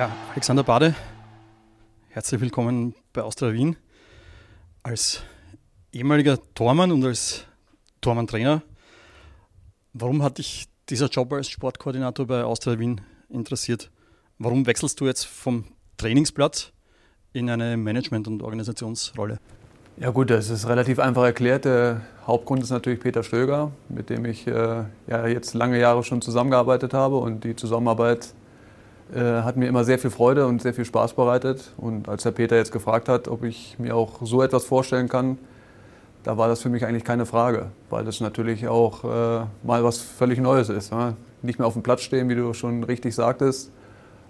Ja, Alexander Bade, herzlich willkommen bei Austria Wien. Als ehemaliger Tormann und als Tormann-Trainer, warum hat dich dieser Job als Sportkoordinator bei Austria Wien interessiert? Warum wechselst du jetzt vom Trainingsplatz in eine Management- und Organisationsrolle? Ja gut, das ist relativ einfach erklärt. Der Hauptgrund ist natürlich Peter Stöger, mit dem ich äh, ja jetzt lange Jahre schon zusammengearbeitet habe und die Zusammenarbeit hat mir immer sehr viel Freude und sehr viel Spaß bereitet. Und als der Peter jetzt gefragt hat, ob ich mir auch so etwas vorstellen kann, da war das für mich eigentlich keine Frage, weil das natürlich auch äh, mal was völlig Neues ist. Ne? Nicht mehr auf dem Platz stehen, wie du schon richtig sagtest.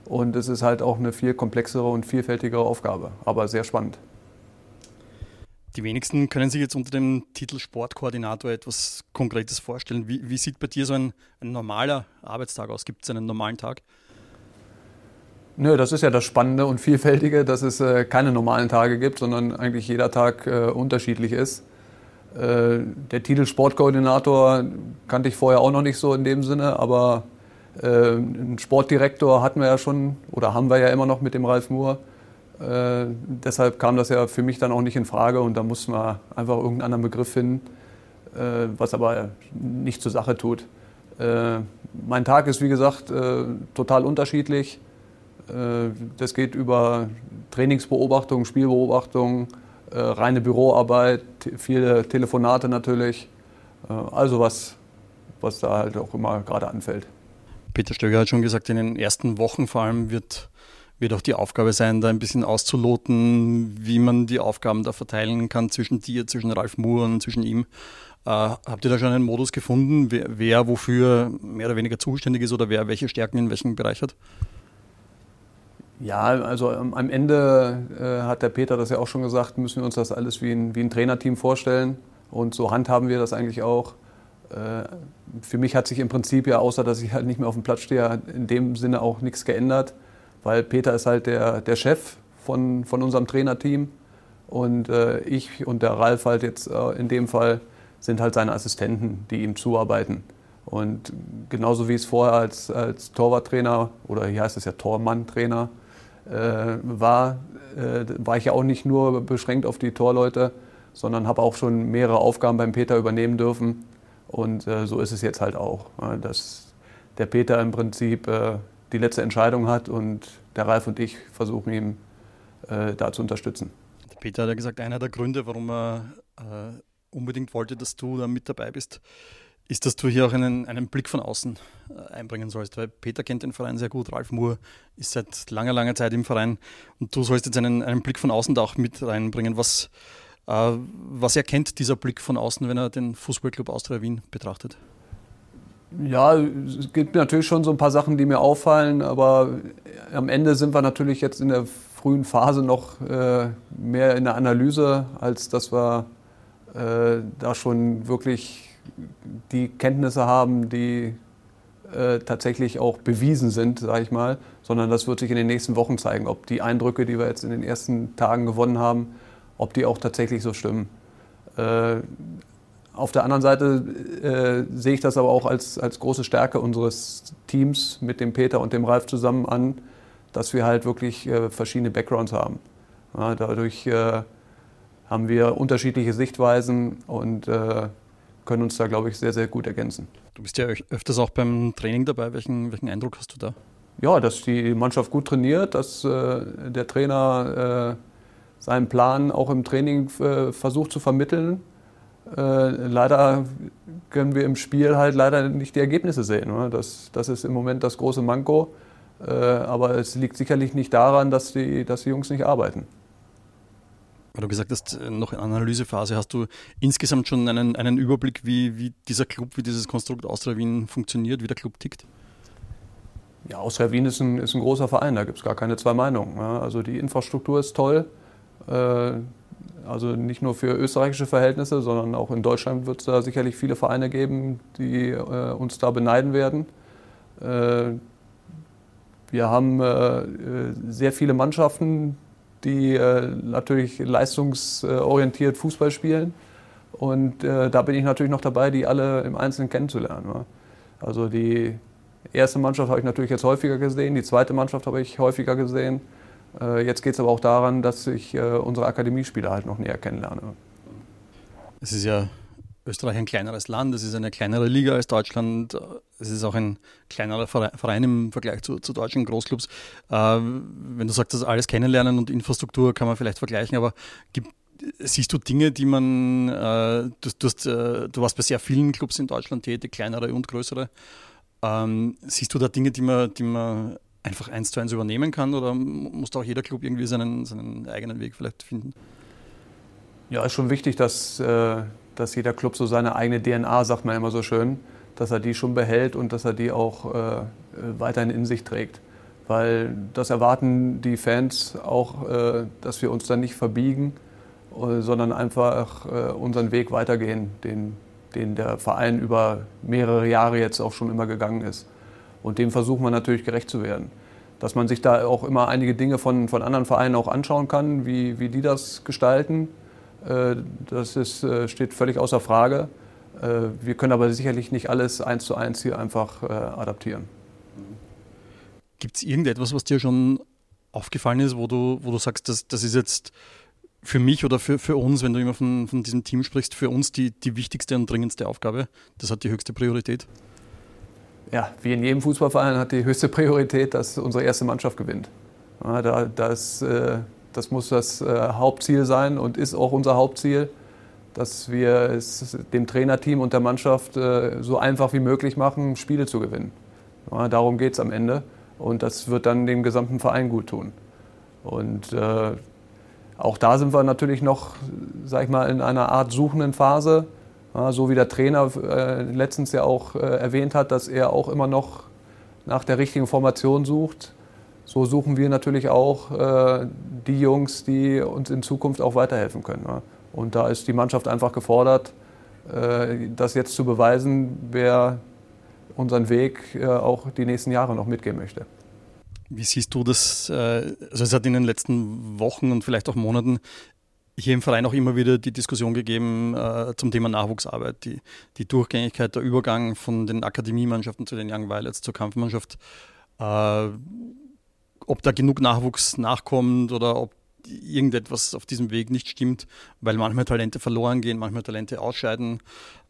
Und es ist halt auch eine viel komplexere und vielfältigere Aufgabe, aber sehr spannend. Die wenigsten können sich jetzt unter dem Titel Sportkoordinator etwas Konkretes vorstellen. Wie, wie sieht bei dir so ein, ein normaler Arbeitstag aus? Gibt es einen normalen Tag? Nö, das ist ja das Spannende und Vielfältige, dass es äh, keine normalen Tage gibt, sondern eigentlich jeder Tag äh, unterschiedlich ist. Äh, der Titel Sportkoordinator kannte ich vorher auch noch nicht so in dem Sinne, aber äh, einen Sportdirektor hatten wir ja schon oder haben wir ja immer noch mit dem Ralf Moore. Äh, deshalb kam das ja für mich dann auch nicht in Frage und da mussten wir einfach irgendeinen anderen Begriff finden, äh, was aber nicht zur Sache tut. mein Tag ist, wie gesagt, total unterschiedlich. Das geht über Trainingsbeobachtung, Spielbeobachtung, äh, reine Büroarbeit, viele Telefonate natürlich. Äh, also was, was da halt auch immer gerade anfällt. Peter Stöger hat schon gesagt, in den ersten Wochen vor allem wird, wird auch die Aufgabe sein, da ein bisschen auszuloten, wie man die Aufgaben da verteilen kann zwischen dir, zwischen Ralf Moore und zwischen ihm. Äh, habt ihr da schon einen Modus gefunden, wer, wer, wofür mehr oder weniger zuständig ist oder wer welche Stärken in welchem Bereich hat? Ja, also ähm, am Ende äh, hat der Peter das ja auch schon gesagt, müssen wir uns das alles wie ein, wie ein Trainerteam vorstellen. Und so handhaben wir das eigentlich auch. Äh, für mich hat sich im Prinzip ja, außer dass ich halt nicht mehr auf dem Platz stehe, in dem Sinne auch nichts geändert. Weil Peter ist halt der, der Chef von, von unserem Trainerteam. Und äh, ich und der Ralf halt jetzt äh, in dem Fall sind halt seine Assistenten, die ihm zuarbeiten. Und genauso wie es vorher als, als Torwarttrainer oder hier heißt es ja Tormann-Trainer war, äh, war ich ja auch nicht nur beschränkt auf die Torleute, sondern habe auch schon mehrere Aufgaben beim Peter übernehmen dürfen. Und äh, so ist es jetzt halt auch, dass der Peter im Prinzip die letzte Entscheidung hat und der Ralf und ich versuchen ihm da zu unterstützen. Der Peter hat ja gesagt, einer der Gründe, warum er unbedingt wollte, dass du da mit dabei bist, ist, dass du hier auch einen, einen Blick von außen äh, einbringen sollst. Weil Peter kennt den Verein sehr gut, Ralf Moore ist seit langer, langer Zeit im Verein und du sollst jetzt einen, einen Blick von außen da auch mit reinbringen. Was, äh, was erkennt dieser Blick von außen, wenn er den Fußballclub Austria Wien betrachtet? Ja, es gibt natürlich schon so ein paar Sachen, die mir auffallen, aber am Ende sind wir natürlich jetzt in der frühen Phase noch äh, mehr in der Analyse, als dass wir äh, da schon wirklich die Kenntnisse haben, die äh, tatsächlich auch bewiesen sind, sage ich mal, sondern das wird sich in den nächsten Wochen zeigen, ob die Eindrücke, die wir jetzt in den ersten Tagen gewonnen haben, ob die auch tatsächlich so stimmen. Äh, auf der anderen Seite äh, sehe ich das aber auch als, als große Stärke unseres Teams mit dem Peter und dem Ralf zusammen an, dass wir halt wirklich äh, verschiedene Backgrounds haben. Ja, dadurch äh, haben wir unterschiedliche Sichtweisen und äh, können uns da, glaube ich, sehr, sehr gut ergänzen. Du bist ja öfters auch beim Training dabei. Welchen, welchen Eindruck hast du da? Ja, dass die Mannschaft gut trainiert, dass äh, der Trainer äh, seinen Plan auch im Training äh, versucht zu vermitteln. Äh, leider können wir im Spiel halt leider nicht die Ergebnisse sehen. Ne? Das, das ist im Moment das große Manko. Äh, aber es liegt sicherlich nicht daran, dass die, dass die Jungs nicht arbeiten. Weil du gesagt hast, äh, noch in Analysephase, hast du insgesamt schon einen, einen Überblick, wie, wie dieser Club, wie dieses Konstrukt Austria Wien funktioniert, wie der Club tickt? Ja, Austria Wien ist ein, ist ein großer Verein, da gibt es gar keine zwei Meinungen. Ja. Also die Infrastruktur ist toll. Äh, also nicht nur für österreichische Verhältnisse, sondern auch in Deutschland wird es da sicherlich viele Vereine geben, die äh, uns da beneiden werden. Äh, wir haben äh, sehr viele Mannschaften, die äh, natürlich leistungsorientiert Fußball spielen. Und äh, da bin ich natürlich noch dabei, die alle im Einzelnen kennenzulernen. Ne? Also die erste Mannschaft habe ich natürlich jetzt häufiger gesehen, die zweite Mannschaft habe ich häufiger gesehen. Äh, jetzt geht es aber auch daran, dass ich äh, unsere Akademiespieler halt noch näher kennenlerne. Es ist ja Österreich ein kleineres Land, es ist eine kleinere Liga als Deutschland, es ist auch ein kleinerer Verein im Vergleich zu, zu deutschen Großclubs. Äh, wenn du sagst, das alles kennenlernen und Infrastruktur kann man vielleicht vergleichen, aber gibt, siehst du Dinge, die man, äh, du, du, hast, äh, du warst bei sehr vielen Clubs in Deutschland tätig, kleinere und größere. Ähm, siehst du da Dinge, die man, die man einfach eins zu eins übernehmen kann oder muss da auch jeder Club irgendwie seinen, seinen eigenen Weg vielleicht finden? Ja, ist schon wichtig, dass, äh, dass jeder Club so seine eigene DNA, sagt man immer so schön, dass er die schon behält und dass er die auch äh, weiterhin in sich trägt. Weil das erwarten die Fans auch, äh, dass wir uns dann nicht verbiegen, äh, sondern einfach äh, unseren Weg weitergehen, den, den der Verein über mehrere Jahre jetzt auch schon immer gegangen ist. Und dem versuchen wir natürlich gerecht zu werden. Dass man sich da auch immer einige Dinge von, von anderen Vereinen auch anschauen kann, wie, wie die das gestalten, das ist, steht völlig außer Frage. Wir können aber sicherlich nicht alles eins zu eins hier einfach adaptieren. Gibt es irgendetwas, was dir schon aufgefallen ist, wo du, wo du sagst, das, das ist jetzt für mich oder für, für uns, wenn du immer von, von diesem Team sprichst, für uns die, die wichtigste und dringendste Aufgabe? Das hat die höchste Priorität? Ja, wie in jedem Fußballverein hat die höchste Priorität, dass unsere erste Mannschaft gewinnt. Ja, da, das, äh, das muss das äh, Hauptziel sein und ist auch unser Hauptziel, dass wir es dem Trainerteam und der Mannschaft äh, so einfach wie möglich machen, Spiele zu gewinnen. Ja, darum geht es am Ende und das wird dann dem gesamten Verein gut tun. Und äh, auch da sind wir natürlich noch, sag ich mal, in einer Art suchenden Phase. Ja, so wie der Trainer äh, letztens ja auch äh, erwähnt hat, dass er auch immer noch nach der richtigen Formation sucht. So suchen wir natürlich auch äh, die Jungs, die uns in Zukunft auch weiterhelfen können. Ja. Und da ist die Mannschaft einfach gefordert, äh, das jetzt zu beweisen, wer unseren Weg äh, auch die nächsten Jahre noch mitgehen möchte. Wie siehst du das? Äh, also es hat in den letzten Wochen und vielleicht auch Monaten hier im Verein auch immer wieder die Diskussion gegeben äh, zum Thema Nachwuchsarbeit, die, die Durchgängigkeit, der Übergang von den Akademiemannschaften zu den Young Violets zur Kampfmannschaft. Äh, ob da genug Nachwuchs nachkommt oder ob irgendetwas auf diesem Weg nicht stimmt, weil manchmal Talente verloren gehen, manchmal Talente ausscheiden.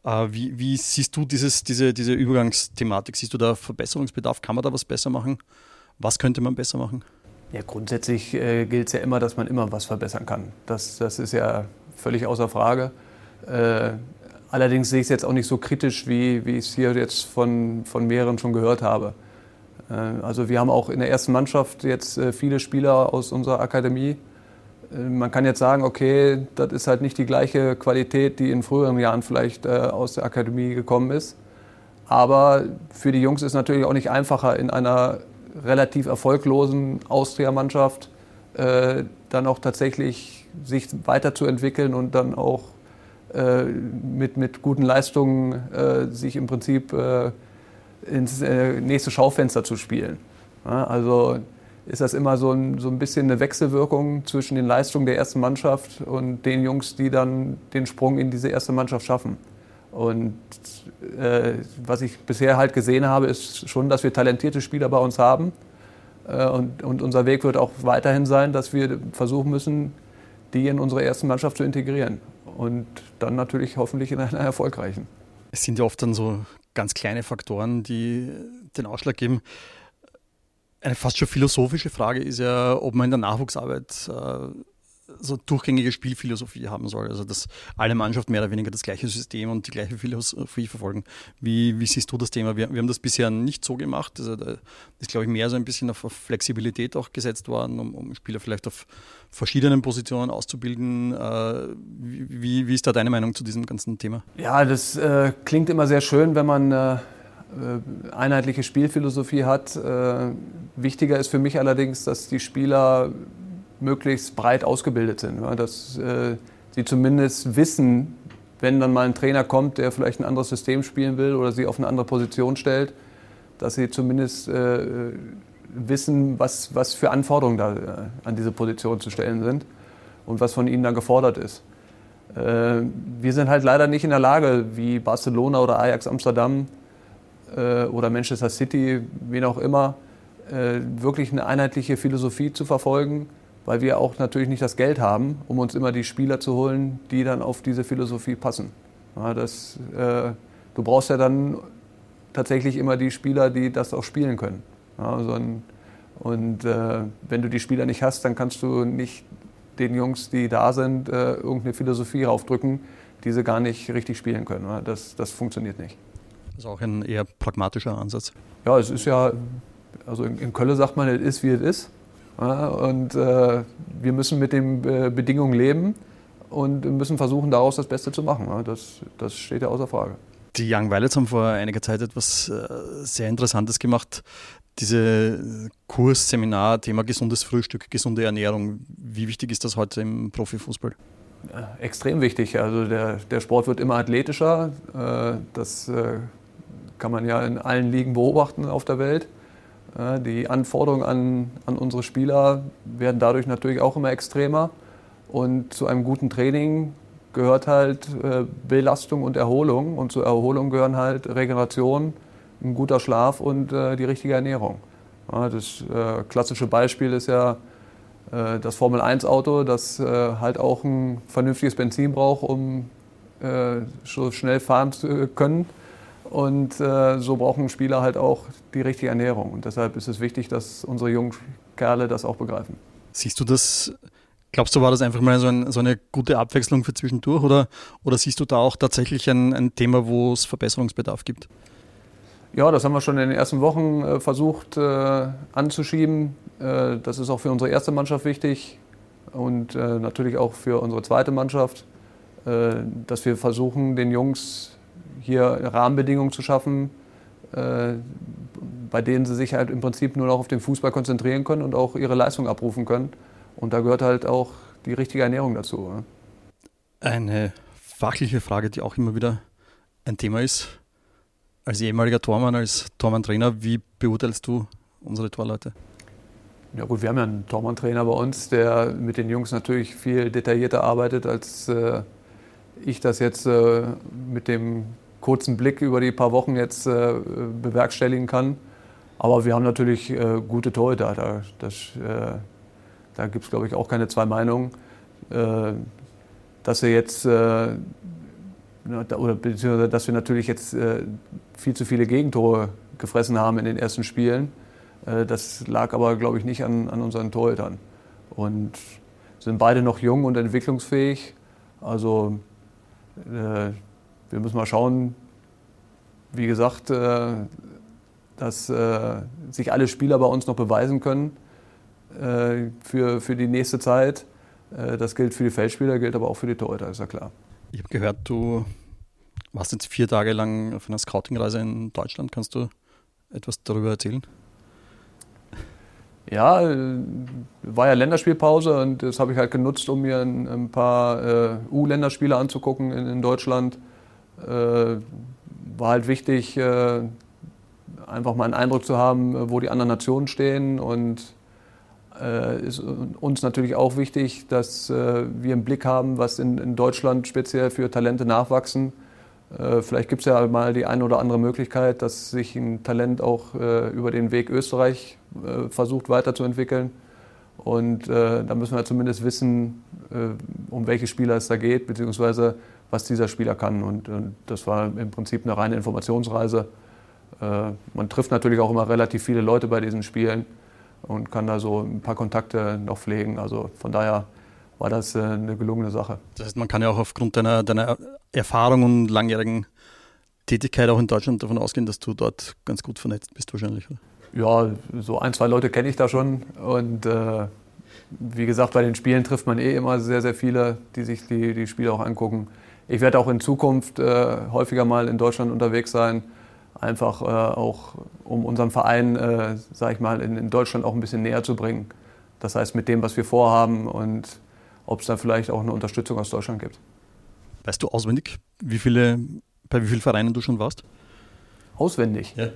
Äh, wie, wie, siehst du dieses, diese, diese Übergangsthematik? Siehst du da Verbesserungsbedarf? Kann man da was besser machen? Was könnte man besser machen? Ja, grundsätzlich äh, gilt es ja immer, dass man immer was verbessern kann. Das, das ist ja völlig außer Frage. Äh, allerdings sehe ich es jetzt auch nicht so kritisch, wie, wie ich es hier jetzt von, von mehreren schon gehört habe. Äh, also wir haben auch in der ersten Mannschaft jetzt äh, viele Spieler aus unserer Akademie. Äh, man kann jetzt sagen, okay, das ist halt nicht die gleiche Qualität, die in früheren Jahren vielleicht aus der Akademie gekommen ist. Aber für die Jungs ist natürlich auch nicht einfacher, in einer relativ erfolglosen Austria-Mannschaft dann auch tatsächlich sich weiterzuentwickeln und dann auch mit, mit guten Leistungen sich im Prinzip äh, ins äh, nächste Schaufenster zu spielen. Also ist das immer so ein, so ein bisschen eine Wechselwirkung zwischen den Leistungen der ersten Mannschaft und den Jungs, die dann den Sprung in diese erste Mannschaft schaffen. Und äh, was ich bisher halt gesehen habe, ist schon, dass wir talentierte Spieler bei uns haben. Äh, und, und unser Weg wird auch weiterhin sein, dass wir versuchen müssen, die in unsere erste Mannschaft zu integrieren. Und dann natürlich hoffentlich in einer erfolgreichen. Es sind ja oft dann so ganz kleine Faktoren, die den Ausschlag geben. Eine fast schon philosophische Frage ist ja, ob man in der Nachwuchsarbeit äh, so durchgängige Spielphilosophie haben soll. Also dass alle Mannschaften mehr oder weniger das gleiche System und die gleiche Philosophie verfolgen. Wie, wie siehst du das Thema? Wir, wir haben das bisher nicht so gemacht. Also da ist, glaube ich, mehr so ein bisschen auf Flexibilität auch gesetzt worden, um, um Spieler vielleicht auf verschiedenen Positionen auszubilden. Äh, wie, wie ist da deine Meinung zu diesem ganzen Thema? Ja, das äh, klingt immer sehr schön, wenn man äh, äh einheitliche Spielphilosophie hat. Äh, wichtiger ist für mich allerdings, dass die Spieler möglichst breit ausgebildet sind. Ja, dass äh, sie zumindest wissen, wenn dann mal ein Trainer kommt, der vielleicht ein anderes System spielen will oder sie auf eine andere Position stellt, dass sie zumindest äh, wissen, was, was für Anforderungen da äh, an diese Position zu stellen sind und was von ihnen dann gefordert ist. Äh, wir sind halt leider nicht in der Lage, wie Barcelona oder Ajax Amsterdam, äh, oder Manchester City, wen auch immer, äh, wirklich eine einheitliche Philosophie zu verfolgen, weil wir auch natürlich nicht das Geld haben, um uns immer die Spieler zu holen, die dann auf diese Philosophie passen. Ja, das, äh, du brauchst ja dann tatsächlich immer die Spieler, die das auch spielen können. Ja, so ein, und äh, wenn du die Spieler nicht hast, dann kannst du nicht den Jungs, die da sind, äh, irgendeine Philosophie raufdrücken, die sie gar nicht richtig spielen können. Ja, das, das funktioniert nicht. Das ist auch ein eher pragmatischer Ansatz. Ja, es ist ja, also in, in Köln sagt man, es ist, wie es ist. Ja, und äh, wir müssen mit den äh, Bedingungen leben und müssen versuchen, daraus das Beste zu machen. Ja, das, das steht ja außer Frage. Die Young Violets haben vor einiger Zeit etwas äh, sehr Interessantes gemacht. Diese Kurs, Seminar, Thema gesundes Frühstück, gesunde Ernährung. Wie wichtig ist das heute im Profifußball? Extrem wichtig. Also der, der Sport wird immer athletischer. Äh, das äh, kann man ja in allen Ligen beobachten auf der Welt. Die Anforderungen an, an unsere Spieler werden dadurch natürlich auch immer extremer. Und zu einem guten Training gehört halt äh, Belastung und Erholung. Und zur Erholung gehören halt Regeneration, ein guter Schlaf und äh, die richtige Ernährung. das äh, klassische Beispiel ist ja das Formel-1-Auto, das halt auch ein vernünftiges Benzin braucht, um so schnell fahren zu können. Und so brauchen Spieler halt auch die richtige Ernährung. Und deshalb ist es wichtig, dass unsere jungen Kerle das auch begreifen. Siehst du das Glaubst du, war das einfach mal so, ein, so, eine gute Abwechslung für zwischendurch oder, oder siehst du da auch tatsächlich ein, ein, Thema, wo es Verbesserungsbedarf gibt? Ja, das haben wir schon in den ersten Wochen äh, versucht äh, anzuschieben. Äh, das ist auch für unsere erste Mannschaft wichtig und äh, natürlich auch für unsere zweite Mannschaft, äh, dass wir versuchen, den Jungs hier Rahmenbedingungen zu schaffen, äh, bei denen sie sich halt im Prinzip nur noch auf den Fußball konzentrieren können und auch ihre Leistung abrufen können. Und da gehört halt auch die richtige Ernährung dazu. Eine fachliche Frage, die auch immer wieder ein Thema ist. Als ehemaliger Tormann, als Tormann-Trainer, wie beurteilst du unsere Torleute? Ja gut, wir haben ja einen Tormann-Trainer bei uns, der mit den Jungs natürlich viel detaillierter arbeitet, als äh, ich das jetzt äh, mit dem kurzen Blick über die paar Wochen jetzt äh, bewerkstelligen kann. Aber wir haben natürlich äh, gute Torhüter. Das, äh, da gibt es, glaube ich, auch keine zwei Meinungen. Äh, dass wir jetzt, äh, oder beziehungsweise dass wir natürlich jetzt äh, viel zu viele Gegentore gefressen haben in den ersten Spielen. Das lag aber, glaube ich, nicht an, an unseren Torhütern. Und sind beide noch jung und entwicklungsfähig. Also wir müssen mal schauen, wie gesagt, äh, dass sich alle Spieler bei uns noch beweisen können. Äh, für, für die nächste Zeit. Äh, das gilt für die Feldspieler, gilt aber auch für die Torhüter, ist ja klar. Ich habe gehört, du warst jetzt vier Tage lang auf einer Scouting-Reise in Deutschland. Kannst du etwas darüber erzählen? Ja, äh, war ja Länderspielpause und das habe ich halt genutzt, um mir ein, ein paar äh, U-Länderspiele anzugucken in, in Deutschland. Äh, war halt wichtig, äh, einfach mal einen Eindruck zu haben, wo die anderen Nationen stehen und äh, ist uns natürlich auch wichtig, dass äh, wir im Blick haben, was in, in Deutschland speziell für Talente nachwachsen. Äh, vielleicht gibt es ja mal die eine oder andere Möglichkeit, dass sich ein Talent auch über den Weg Österreich versucht weiterzuentwickeln. Und äh, da müssen wir zumindest wissen, äh, um welche Spieler es da geht, beziehungsweise was dieser Spieler kann. Und, das war im Prinzip eine reine Informationsreise. Äh, man trifft natürlich auch immer relativ viele Leute bei diesen Spielen und kann da so ein paar Kontakte noch pflegen. Also von daher war das äh, eine gelungene Sache. Das heißt, man kann ja auch aufgrund deiner, deiner Erfahrung und langjährigen Tätigkeit auch in Deutschland davon ausgehen, dass du dort ganz gut vernetzt bist wahrscheinlich. Oder? Ja, so ein, zwei Leute kenne ich da schon und äh, wie gesagt, bei den Spielen trifft man eh immer sehr, sehr viele, die sich die, die Spiele auch angucken. Ich werde auch in Zukunft äh, häufiger mal in Deutschland unterwegs sein einfach äh, auch um unseren Verein, äh, sage ich mal, in, in, Deutschland auch ein bisschen näher zu bringen. Das heißt, mit dem, was wir vorhaben und ob es da vielleicht auch eine Unterstützung aus Deutschland gibt. Weißt du auswendig, wie viele, bei wie vielen Vereinen du schon warst? Auswendig? Ja.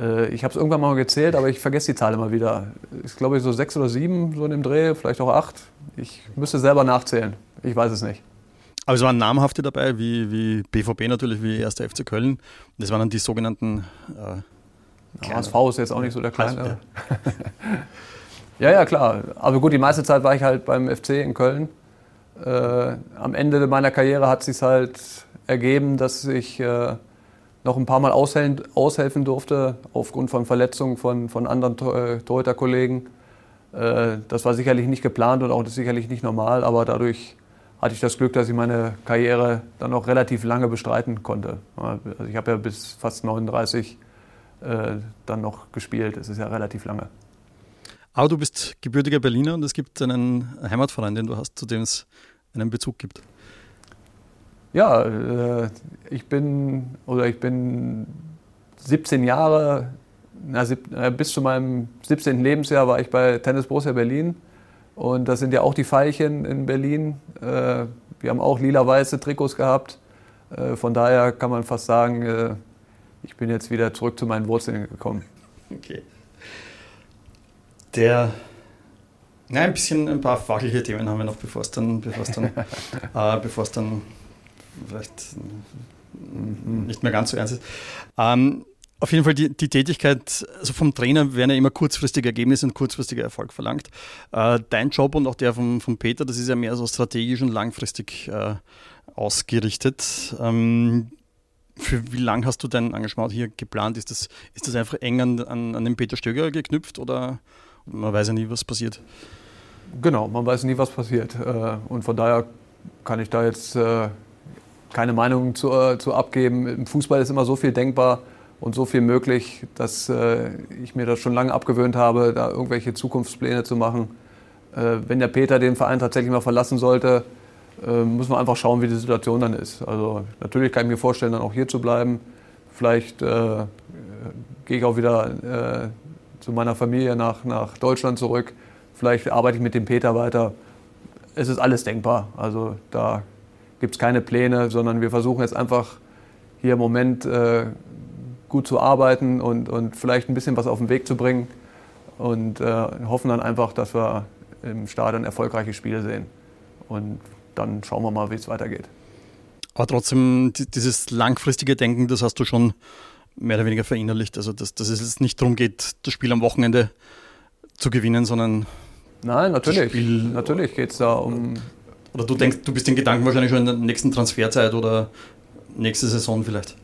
Äh, ich habe es irgendwann mal gezählt, aber ich vergesse die Zahl immer wieder. Ich glaube, so sechs oder sieben, so in dem Dreh, vielleicht auch acht. Ich müsste selber nachzählen. Ich weiß es nicht. Aber es waren namhafte dabei, wie, wie BVB natürlich, wie 1. FC Köln. Und das waren dann die sogenannten. Äh, HSV ist jetzt auch nicht so der kleine. ja, ja, klar. Aber gut, die meiste Zeit war ich halt beim FC in Köln. Äh, am Ende meiner Karriere hat sich halt ergeben, dass ich äh, noch ein paar Mal aushelfen, aushelfen durfte, aufgrund von Verletzungen von, von anderen äh, Torhüter-Kollegen. Äh, das war sicherlich nicht geplant und auch sicherlich nicht normal, aber dadurch hatte ich das Glück, dass ich meine Karriere dann noch relativ lange bestreiten konnte. Also ich habe ja bis fast 39 äh, dann noch gespielt. Das ist ja relativ lange. Aber du bist gebürtiger Berliner und es gibt einen Heimatverein, den du hast, zu dem es einen Bezug gibt. Ja, äh, ich bin oder ich bin 17 Jahre, na, bis zu meinem 17. Lebensjahr war ich bei Tennis Borussia Berlin und das sind ja auch die Veilchen in Berlin. Äh, wir haben auch lila-weiße Trikots gehabt. Äh, von daher kann man fast sagen, ich bin jetzt wieder zurück zu meinen Wurzeln gekommen. Okay der, na, ein bisschen ein paar fachliche Themen haben wir noch, bevor es dann, bevor es dann, äh, bevor es dann vielleicht nicht mehr ganz so ernst ist. Ähm, auf jeden Fall die, die Tätigkeit, also vom Trainer werden ja immer kurzfristige Ergebnisse und kurzfristiger Erfolg verlangt. Äh, dein Job und auch der von, von Peter, das ist ja mehr so strategisch und langfristig äh, ausgerichtet. Ähm, für wie lange hast du dein Engagement hier geplant? Ist das, ist das einfach eng an, an, an den Peter Stöger geknüpft oder man weiß ja nie, was passiert. Genau, man weiß nie, was passiert. Äh, und von daher kann ich da jetzt äh, keine Meinung zu, äh, zu abgeben. Im Fußball ist immer so viel denkbar und so viel möglich, dass ich mir das schon lange abgewöhnt habe, da irgendwelche Zukunftspläne zu machen. Wenn der Peter den Verein tatsächlich mal verlassen sollte, muss man einfach schauen, wie die Situation dann ist. Also natürlich kann ich mir vorstellen, dann auch hier zu bleiben. Vielleicht äh, gehe ich auch wieder zu meiner Familie nach, nach Deutschland zurück. Vielleicht arbeite ich mit dem Peter weiter. Es ist alles denkbar. Also da gibt es keine Pläne, sondern wir versuchen jetzt einfach hier im Moment äh, gut zu arbeiten und, und vielleicht ein bisschen was auf den Weg zu bringen und äh, hoffen dann einfach, dass wir im Stadion erfolgreiche Spiele sehen. Und dann schauen wir mal, wie es weitergeht. Aber trotzdem, dieses langfristige Denken, das hast du schon mehr oder weniger verinnerlicht. Also, dass, dass es jetzt nicht darum geht, das Spiel am Wochenende zu gewinnen, sondern. Nein, natürlich. natürlich geht es da um. Oder du denkst, du bist den Gedanken wahrscheinlich schon in der nächsten Transferzeit oder nächste Saison vielleicht.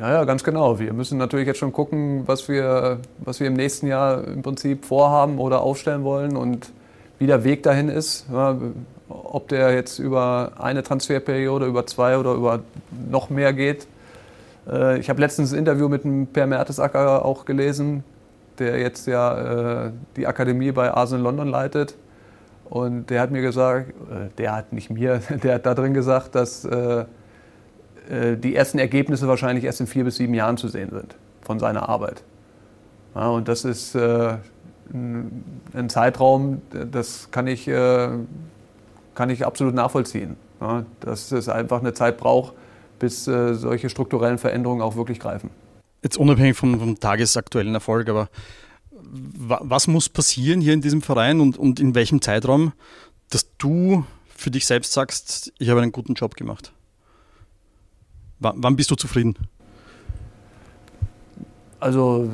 Ja, ja, ganz genau. Wir müssen natürlich jetzt schon gucken, was wir, was wir im nächsten Jahr im Prinzip vorhaben oder aufstellen wollen und wie der Weg dahin ist. Ja, ob der jetzt über eine Transferperiode, über zwei oder über noch mehr geht, äh, ich habe letztens ein Interview mit dem Per Mertesacker auch gelesen, der jetzt ja äh, die Akademie bei Arsenal London leitet. Und der hat mir gesagt, äh, der hat nicht mir, der hat da drin gesagt, dass die ersten Ergebnisse wahrscheinlich erst in vier bis sieben Jahren zu sehen sind von seiner Arbeit. Ja, und das ist ein Zeitraum, das kann ich, kann ich absolut nachvollziehen. Ja, dass es einfach eine Zeit braucht, bis äh, solche strukturellen Veränderungen auch wirklich greifen. Jetzt unabhängig vom, vom tagesaktuellen Erfolg, aber was muss passieren hier in diesem Verein und, und in welchem Zeitraum, dass du für dich selbst sagst, ich habe einen guten Job gemacht? W wann bist du zufrieden? Also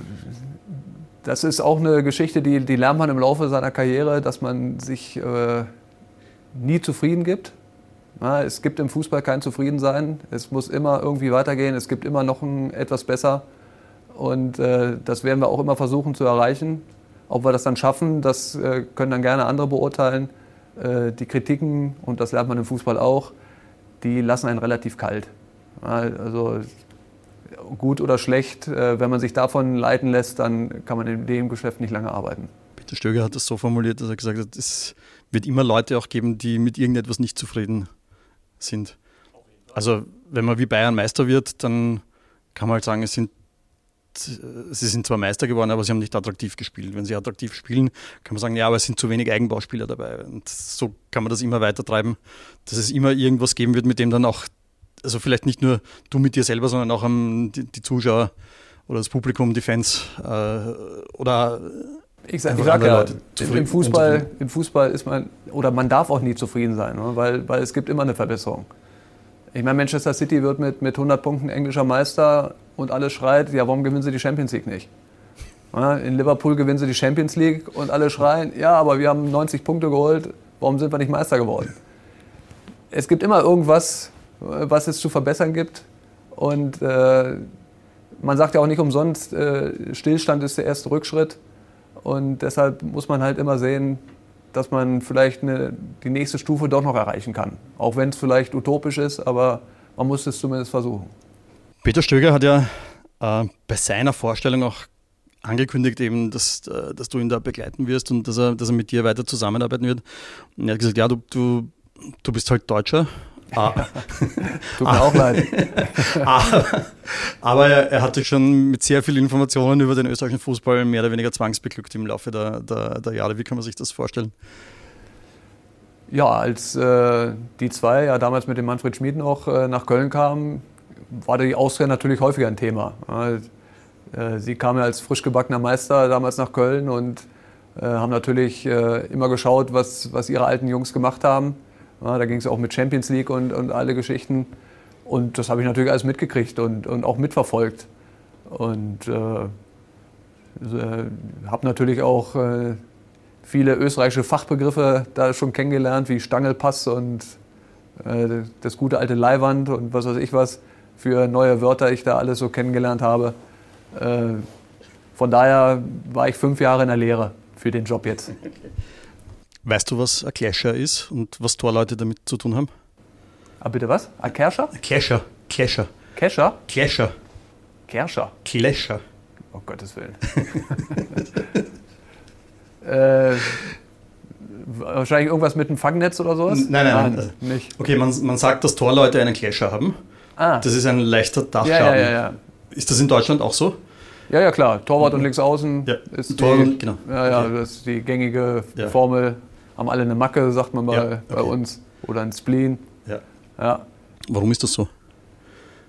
das ist auch eine Geschichte, die, die lernt man im Laufe seiner Karriere, dass man sich äh, nie zufrieden gibt. Ja, es gibt im Fußball kein Zufriedensein. Es muss immer irgendwie weitergehen. Es gibt immer noch ein etwas besser. Und äh, das werden wir auch immer versuchen zu erreichen. Ob wir das dann schaffen, das äh, können dann gerne andere beurteilen. Äh, die Kritiken, und das lernt man im Fußball auch, die lassen einen relativ kalt. Ja, also gut oder schlecht, äh, wenn man sich davon leiten lässt, dann kann man in dem Geschäft nicht lange arbeiten. Peter Stöger hat das so formuliert, dass er gesagt hat, es wird immer Leute auch geben, die mit irgendetwas nicht zufrieden sind sind. Also wenn man wie Bayern Meister wird, dann kann man halt sagen, es sind, sie sind zwar Meister geworden, aber sie haben nicht attraktiv gespielt. Wenn sie attraktiv spielen, kann man sagen, ja, aber es sind zu wenig Eigenbauspieler dabei. Und so kann man das immer weiter treiben, dass es immer irgendwas geben wird, mit dem dann auch, also vielleicht nicht nur du mit dir selber, sondern auch die, die Zuschauer oder das Publikum, die Fans äh, oder Ich sage ich sag ja, im Fußball, im Fußball ist man, oder man darf auch nie zufrieden sein, ne? weil, weil es gibt immer eine Verbesserung. Ich meine, Manchester City wird mit, mit 100 Punkten englischer Meister und alles schreit, ja, warum gewinnen sie die Champions League nicht? In Liverpool gewinnen sie die Champions League und alle schreien, ja, aber wir haben 90 Punkte geholt, warum sind wir nicht Meister geworden? Es gibt immer irgendwas, was es zu verbessern gibt. Und äh, man sagt ja auch nicht umsonst, äh, Stillstand ist der erste Rückschritt. Und deshalb muss man halt immer sehen, dass man vielleicht eine, die nächste Stufe doch noch erreichen kann. Auch wenn es vielleicht utopisch ist, aber man muss es zumindest versuchen. Peter Stöger hat ja äh, bei seiner Vorstellung auch angekündigt, eben, dass, äh, dass du ihn da begleiten wirst und dass er, dass er mit dir weiter zusammenarbeiten wird. Und er hat gesagt, ja, du, du, du bist halt Deutscher. Ah. Tut mir auch leid. aber, aber er, er hat dich schon mit sehr vielen Informationen über den österreichischen Fußball mehr oder weniger zwangsbeglückt im Laufe der, der, der Jahre. Wie kann man sich das vorstellen? Ja, als äh, die zwei ja damals mit dem Manfred Schmid noch äh, nach Köln kamen, war die Austria natürlich häufiger ein Thema. Äh, sie kamen ja als frisch gebackener Meister damals nach Köln und äh, haben natürlich äh, immer geschaut, was, was ihre alten Jungs gemacht haben. Da ging es auch mit Champions League und, und alle Geschichten. Und das habe ich natürlich alles mitgekriegt und, und auch mitverfolgt. Und äh, habe natürlich auch äh, viele österreichische Fachbegriffe da schon kennengelernt, wie Stangelpass und äh, das gute alte Leihwand und was weiß ich was für neue Wörter ich da alles so kennengelernt habe. Äh, von daher war ich fünf Jahre in der Lehre für den Job jetzt. Weißt du, was ein Clasher ist und was Torleute damit zu tun haben? Ah, bitte was? Ein Clasher? Clasher. Clasher. Clasher? Clasher. Clasher. Clasher. Oh Gottes Willen. äh, wahrscheinlich irgendwas mit einem Fangnetz oder sowas? Nein, nein, nein. nein. Nicht. Okay, man, man sagt, dass Torleute einen Clasher haben. Ah. Das ist ein leichter Dachschaden. Ja, ja, ja. Ist das in Deutschland auch so? Ja, ja, klar. Torwart und Linksaußen ja. ist, Tor, die, genau. ja, ja, okay. das ist die gängige. Formel. Haben alle eine Macke, sagt man mal ja, okay. bei uns. Oder ein Spleen. Ja. ja. Warum ist das so?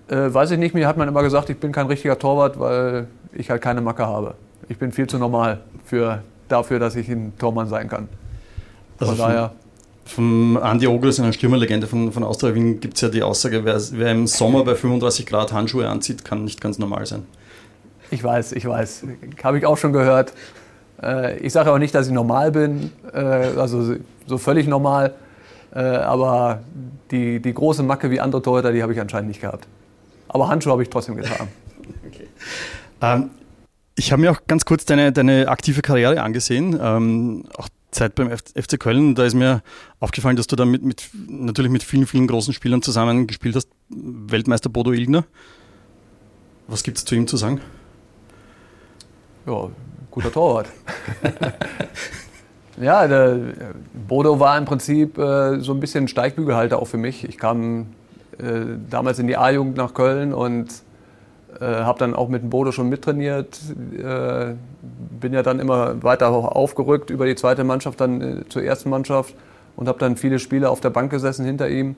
Äh, weiß ich nicht. Mir hat man immer gesagt, ich bin kein richtiger Torwart, weil ich halt keine Macke habe. Ich bin viel zu normal für, dafür, dass ich ein Tormann sein kann. Also von daher. Von Andi Ogles, einer Stürmerlegende von, von Austria Wien, gibt es ja die Aussage, wer, wer im Sommer bei 35 Grad Handschuhe anzieht, kann nicht ganz normal sein. Ich weiß, ich weiß. Habe ich auch schon gehört. Äh, ich sage auch nicht, dass ich normal bin, äh, also so völlig normal. Äh, aber die, die große Macke wie andere Torhüter, die habe ich anscheinend nicht gehabt. Aber Handschuhe habe ich trotzdem getragen. okay. ähm, ich habe mir auch ganz kurz deine, deine aktive Karriere angesehen. Ähm, auch Zeit beim FC Köln, da ist mir aufgefallen, dass du da mit, mit, natürlich mit vielen, vielen großen Spielern zusammen gespielt hast. Weltmeister Bodo Ilgner. Was gibt es zu ihm zu sagen? Ja, guter Torwart. ja, der Bodo war im Prinzip äh, so ein bisschen Steigbügelhalter auch für mich. Ich kam äh, damals in die A-Jugend nach Köln und äh, habe dann auch mit dem Bodo schon mittrainiert. Äh, bin ja dann immer weiter aufgerückt über die zweite Mannschaft, dann äh, zur ersten Mannschaft und habe dann viele Spiele auf der Bank gesessen hinter ihm.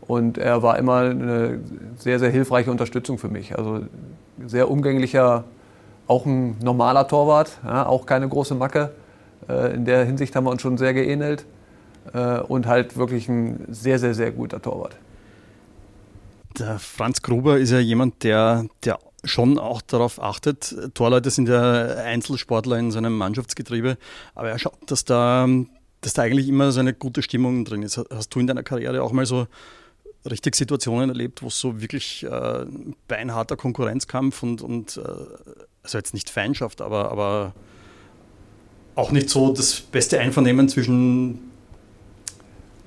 Und er war immer eine sehr, sehr hilfreiche Unterstützung für mich. Also sehr umgänglicher, auch ein normaler Torwart, ja, auch keine große Macke. Äh, in der Hinsicht haben wir uns schon sehr geähnelt. Äh, und halt wirklich ein sehr, sehr, sehr guter Torwart. Der Franz Gruber ist ja jemand, der, der schon auch darauf achtet. Torleute sind ja Einzelsportler in seinem Mannschaftsgetriebe, aber er schaut, dass da, dass da eigentlich immer so eine gute Stimmung drin ist. Hast du in deiner Karriere auch mal so richtig Situationen erlebt, wo es so wirklich äh, beinharter Konkurrenzkampf und, und äh, also jetzt nicht Feindschaft, aber, aber auch nicht so das beste Einvernehmen zwischen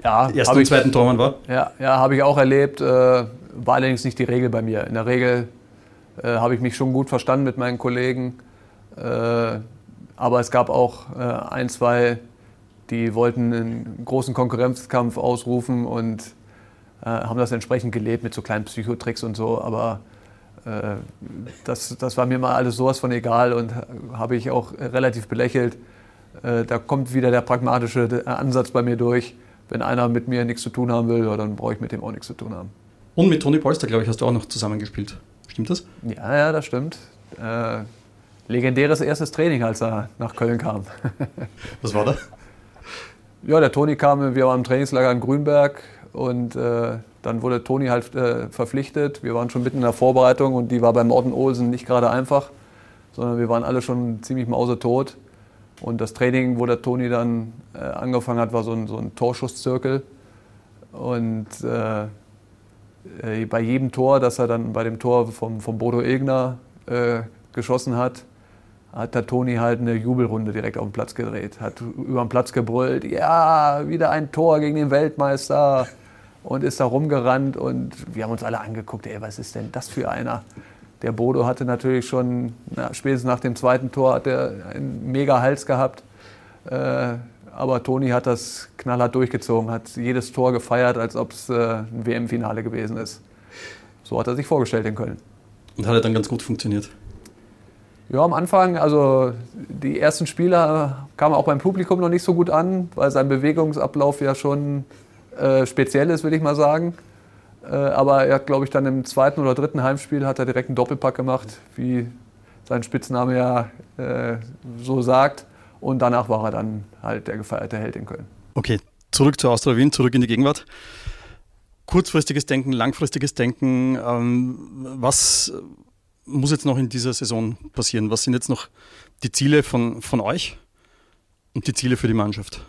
ja, ersten und zweiten Tormann war? Ja, ja habe ich auch erlebt. Äh, war allerdings nicht die Regel bei mir. In der Regel äh, habe ich mich schon gut verstanden mit meinen Kollegen. Äh, aber es gab auch äh, ein, zwei, die wollten einen großen Konkurrenzkampf ausrufen und äh, haben das entsprechend gelebt mit so kleinen Psychotricks und so. Aber äh, das, das war mir mal alles sowas von egal und habe ich auch relativ belächelt. da kommt wieder der pragmatische Ansatz bei mir durch wenn einer mit mir nichts zu tun haben will, ja, dann brauche ich mit dem auch nichts zu tun haben. Und mit Toni Polster, glaube ich, hast du auch noch zusammengespielt. Stimmt das? Ja, ja, das stimmt. Äh, legendäres erstes Training, als er nach Köln kam. Was war da? Ja, der Toni kam, wir waren im Trainingslager in Grünberg und äh, dann wurde Toni halt äh, verpflichtet. Wir waren schon mitten in der Vorbereitung und die war bei Morten Olsen nicht gerade einfach, sondern wir waren alle schon ziemlich mausetot. Und das Training, wo der Toni dann äh, angefangen hat, war so ein, so ein Torschusszirkel. Und äh, äh, bei jedem Tor, das er dann bei dem Tor vom, vom Bodo Egner äh, geschossen hat, hat der Toni halt eine Jubelrunde direkt auf den Platz gedreht, hat über den Platz gebrüllt, ja, wieder ein Tor gegen den Weltmeister und ist da rumgerannt und wir haben uns alle angeguckt, ey, was ist denn das für einer? Der Bodo hatte natürlich schon, na, spätestens nach dem zweiten Tor, hat er einen mega Hals gehabt. Äh, aber Toni hat das knallhart durchgezogen, hat jedes Tor gefeiert, als ob es äh, ein WM-Finale gewesen ist. So hat er sich vorgestellt in Köln. Und hat er dann ganz gut funktioniert? Ja, am Anfang, also die ersten Spiele kamen auch beim Publikum noch nicht so gut an, weil sein Bewegungsablauf ja schon äh, speziell ist, würde ich mal sagen. Äh, aber er hat, glaube ich, dann im zweiten oder dritten Heimspiel hat er direkt einen Doppelpack gemacht, wie sein Spitzname ja äh, so sagt. Und danach war er dann halt der gefeierte Held in Köln. Okay, zurück zu Austria Wien, zurück in die Gegenwart. Kurzfristiges Denken, langfristiges Denken. Ähm, was muss jetzt noch in dieser Saison passieren? Was sind jetzt noch die Ziele von, von euch und die Ziele für die Mannschaft?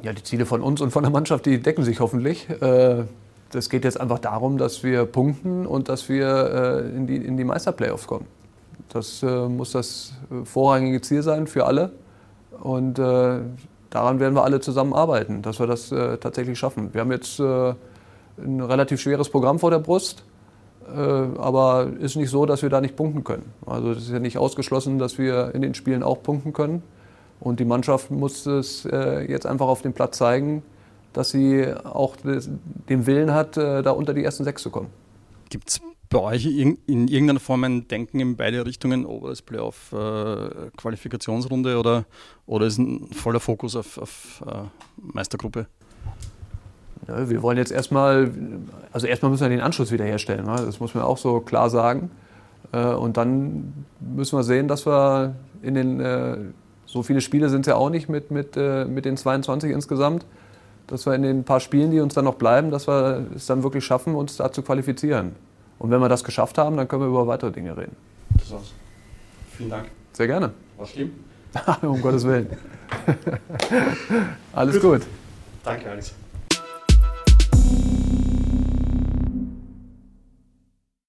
Ja, die Ziele von uns und von der Mannschaft, die decken sich hoffentlich. Äh, das geht jetzt einfach darum, dass wir punkten und dass wir äh, in die, in die Meisterplayoffs kommen. Das äh, muss das vorrangige Ziel sein für alle. Und daran werden wir alle zusammen arbeiten, dass wir das tatsächlich schaffen. Wir haben jetzt ein relativ schweres Programm vor der Brust. aber ist nicht so, dass wir da nicht punkten können. Also es ist ja nicht ausgeschlossen, dass wir in den Spielen auch punkten können. Und die Mannschaft muss es äh, jetzt einfach auf dem Platz zeigen, dass sie auch den Willen hat, äh, da unter die ersten sechs zu kommen. Gibt es bei euch in, irgendeiner Form ein Denken in beide Richtungen, oberes Playoff, äh, Qualifikationsrunde oder, oder ist ein voller Fokus auf, auf Meistergruppe? Ja, wir wollen jetzt erstmal, also erstmal müssen wir den Anschluss wiederherstellen, ne? das muss man auch so klar sagen. Und dann müssen wir sehen, dass wir in den so viele Spiele sind es ja auch nicht mit, mit, äh, mit den 22 insgesamt, dass wir in den paar Spielen, die uns dann noch bleiben, dass wir es dann wirklich schaffen, uns da zu qualifizieren. Und wenn wir das geschafft haben, dann können wir über weitere Dinge reden. Das war's. Vielen Dank. Sehr gerne. War schlimm? um Gottes Willen. Alles gut. gut. Danke, Alex.